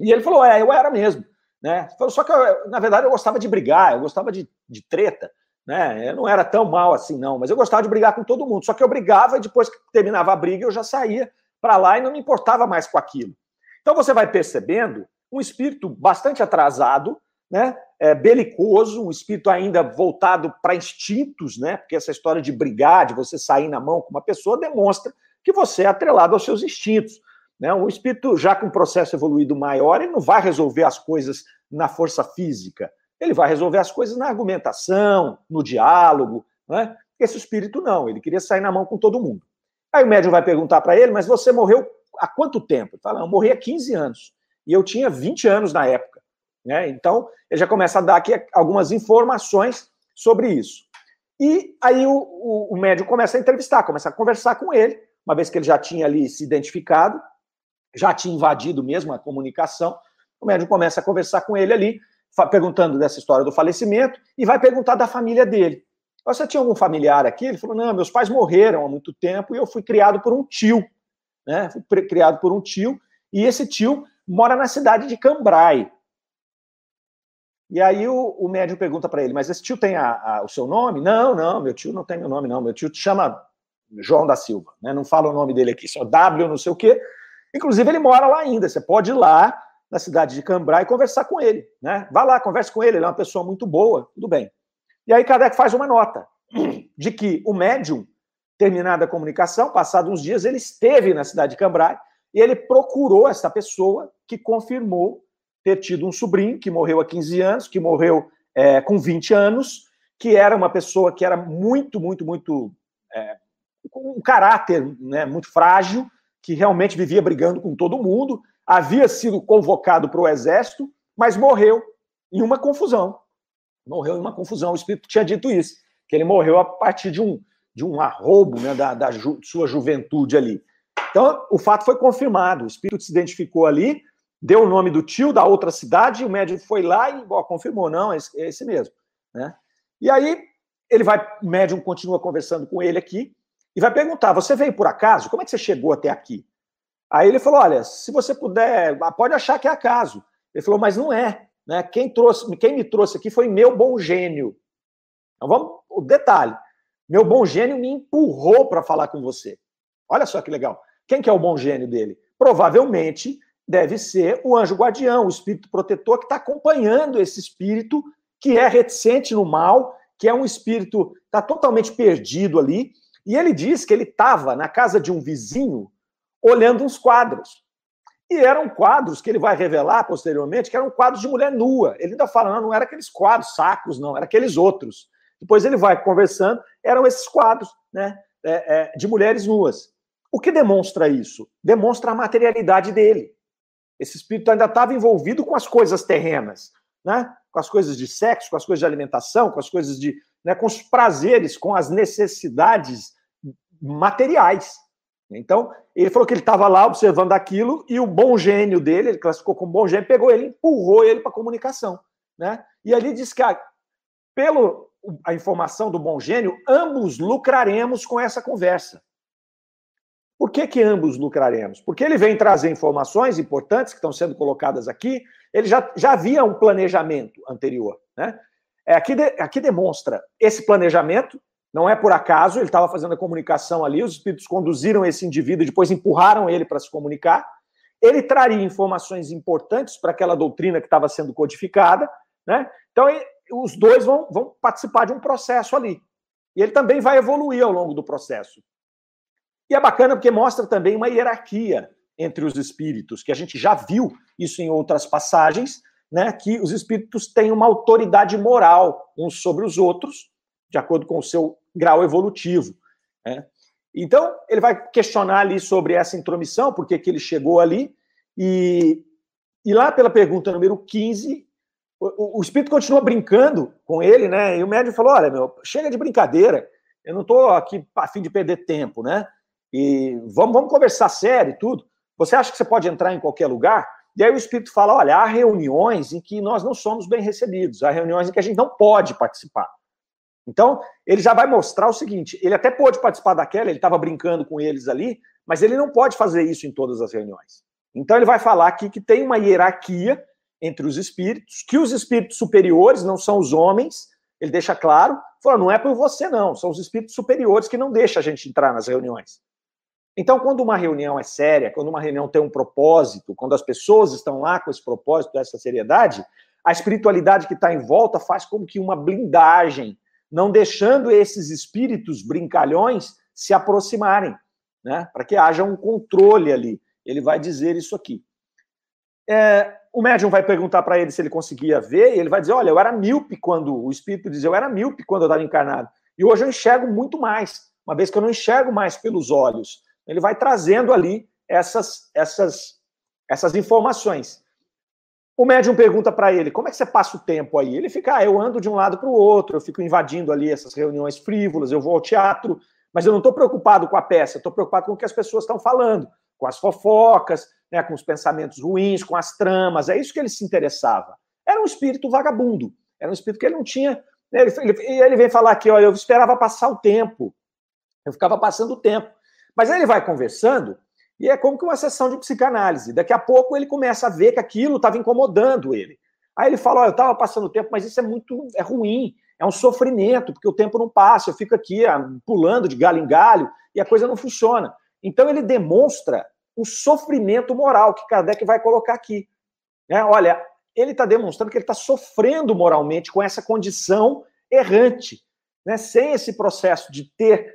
E ele falou: É, eu era mesmo. Né? Só que, eu, na verdade, eu gostava de brigar, eu gostava de, de treta. Né? Eu não era tão mal assim, não, mas eu gostava de brigar com todo mundo. Só que eu brigava e depois que terminava a briga, eu já saía para lá e não me importava mais com aquilo. Então você vai percebendo um espírito bastante atrasado, né? É, belicoso, um espírito ainda voltado para instintos, né? Porque essa história de brigar, de você sair na mão com uma pessoa, demonstra que você é atrelado aos seus instintos. Né? Um espírito já com um processo evoluído maior, ele não vai resolver as coisas na força física, ele vai resolver as coisas na argumentação, no diálogo. Né? Esse espírito não, ele queria sair na mão com todo mundo. Aí o médium vai perguntar para ele, mas você morreu há quanto tempo? Ele fala, eu morri há 15 anos. E eu tinha 20 anos na época. Né? Então, ele já começa a dar aqui algumas informações sobre isso. E aí o, o, o começa a entrevistar, começa a conversar com ele, uma vez que ele já tinha ali se identificado, já tinha invadido mesmo a comunicação, o médium começa a conversar com ele ali, perguntando dessa história do falecimento, e vai perguntar da família dele. Você tinha algum familiar aqui? Ele falou: não, meus pais morreram há muito tempo e eu fui criado por um tio. Né? Fui criado por um tio, e esse tio mora na cidade de Cambrai. E aí o, o médium pergunta para ele: mas esse tio tem a, a, o seu nome? Não, não, meu tio não tem meu nome, não. Meu tio te chama João da Silva, né? Não fala o nome dele aqui, só W, não sei o quê. Inclusive, ele mora lá ainda. Você pode ir lá na cidade de Cambrai e conversar com ele, né? Vá lá, converse com ele, ele é uma pessoa muito boa, tudo bem. E aí Kardec faz uma nota de que o médium, terminada a comunicação, passados uns dias, ele esteve na cidade de Cambrai e ele procurou essa pessoa que confirmou ter tido um sobrinho que morreu há 15 anos, que morreu é, com 20 anos, que era uma pessoa que era muito, muito, muito. É, com um caráter né, muito frágil, que realmente vivia brigando com todo mundo, havia sido convocado para o exército, mas morreu em uma confusão. Morreu em uma confusão. O Espírito tinha dito isso, que ele morreu a partir de um, de um arrobo né, da, da ju, sua juventude ali. Então, o fato foi confirmado. O Espírito se identificou ali, deu o nome do tio da outra cidade, o médico foi lá e ó, confirmou, não, é esse, é esse mesmo. Né? E aí, ele vai, o médium continua conversando com ele aqui, e vai perguntar: você veio por acaso? Como é que você chegou até aqui? Aí ele falou: olha, se você puder, pode achar que é acaso. Ele falou, mas não é. Né? Quem, trouxe, quem me trouxe aqui foi meu bom gênio. Então vamos, o detalhe: meu bom gênio me empurrou para falar com você. Olha só que legal. Quem que é o bom gênio dele? Provavelmente deve ser o anjo guardião, o espírito protetor que está acompanhando esse espírito que é reticente no mal, que é um espírito está totalmente perdido ali e ele diz que ele estava na casa de um vizinho olhando uns quadros. E eram quadros que ele vai revelar posteriormente que eram quadros de mulher nua. Ele ainda fala, não, não era aqueles quadros sacros, não, era aqueles outros. Depois ele vai conversando, eram esses quadros né, é, é, de mulheres nuas. O que demonstra isso? Demonstra a materialidade dele. Esse espírito ainda estava envolvido com as coisas terrenas, né? com as coisas de sexo, com as coisas de alimentação, com as coisas de. Né, com os prazeres, com as necessidades materiais. Então, ele falou que ele estava lá observando aquilo e o bom gênio dele, ele classificou como bom gênio, pegou ele, empurrou ele para a comunicação. Né? E ali diz que, a, pelo a informação do bom gênio, ambos lucraremos com essa conversa. Por que, que ambos lucraremos? Porque ele vem trazer informações importantes que estão sendo colocadas aqui, ele já, já havia um planejamento anterior. Né? É, aqui, de, aqui demonstra esse planejamento, não é por acaso, ele estava fazendo a comunicação ali, os espíritos conduziram esse indivíduo depois empurraram ele para se comunicar. Ele traria informações importantes para aquela doutrina que estava sendo codificada, né? Então, ele, os dois vão, vão participar de um processo ali. E ele também vai evoluir ao longo do processo. E é bacana porque mostra também uma hierarquia entre os espíritos, que a gente já viu isso em outras passagens, né? Que os espíritos têm uma autoridade moral uns sobre os outros, de acordo com o seu grau evolutivo. Né? Então, ele vai questionar ali sobre essa intromissão, por que ele chegou ali, e, e lá pela pergunta número 15, o, o, espírito continua brincando com ele, né? E o médium falou: olha, meu, chega de brincadeira, eu não estou aqui a fim de perder tempo, né? E vamos, vamos conversar sério e tudo. Você acha que você pode entrar em qualquer lugar? E aí o espírito fala: olha, há reuniões em que nós não somos bem recebidos, há reuniões em que a gente não pode participar. Então, ele já vai mostrar o seguinte: ele até pôde participar daquela, ele estava brincando com eles ali, mas ele não pode fazer isso em todas as reuniões. Então ele vai falar aqui que tem uma hierarquia entre os espíritos, que os espíritos superiores não são os homens, ele deixa claro, fala, não é por você não, são os espíritos superiores que não deixam a gente entrar nas reuniões. Então, quando uma reunião é séria, quando uma reunião tem um propósito, quando as pessoas estão lá com esse propósito, essa seriedade, a espiritualidade que está em volta faz como que uma blindagem, não deixando esses espíritos brincalhões se aproximarem, né? Para que haja um controle ali. Ele vai dizer isso aqui. É, o médium vai perguntar para ele se ele conseguia ver, e ele vai dizer: Olha, eu era míope quando. O espírito diz: Eu era míope quando eu estava encarnado. E hoje eu enxergo muito mais, uma vez que eu não enxergo mais pelos olhos. Ele vai trazendo ali essas, essas, essas informações. O médium pergunta para ele: Como é que você passa o tempo aí? Ele fica: ah, Eu ando de um lado para o outro, eu fico invadindo ali essas reuniões frívolas, eu vou ao teatro, mas eu não estou preocupado com a peça, estou preocupado com o que as pessoas estão falando, com as fofocas, né, com os pensamentos ruins, com as tramas. É isso que ele se interessava. Era um espírito vagabundo. Era um espírito que ele não tinha. Né, ele, ele, ele vem falar aqui: olha, eu esperava passar o tempo. Eu ficava passando o tempo. Mas aí ele vai conversando e é como que uma sessão de psicanálise. Daqui a pouco ele começa a ver que aquilo estava incomodando ele. Aí ele fala: olha, eu estava passando o tempo, mas isso é muito é ruim, é um sofrimento, porque o tempo não passa, eu fico aqui ah, pulando de galho em galho e a coisa não funciona. Então ele demonstra o sofrimento moral que Kardec vai colocar aqui. É, olha, ele está demonstrando que ele está sofrendo moralmente com essa condição errante, né? sem esse processo de ter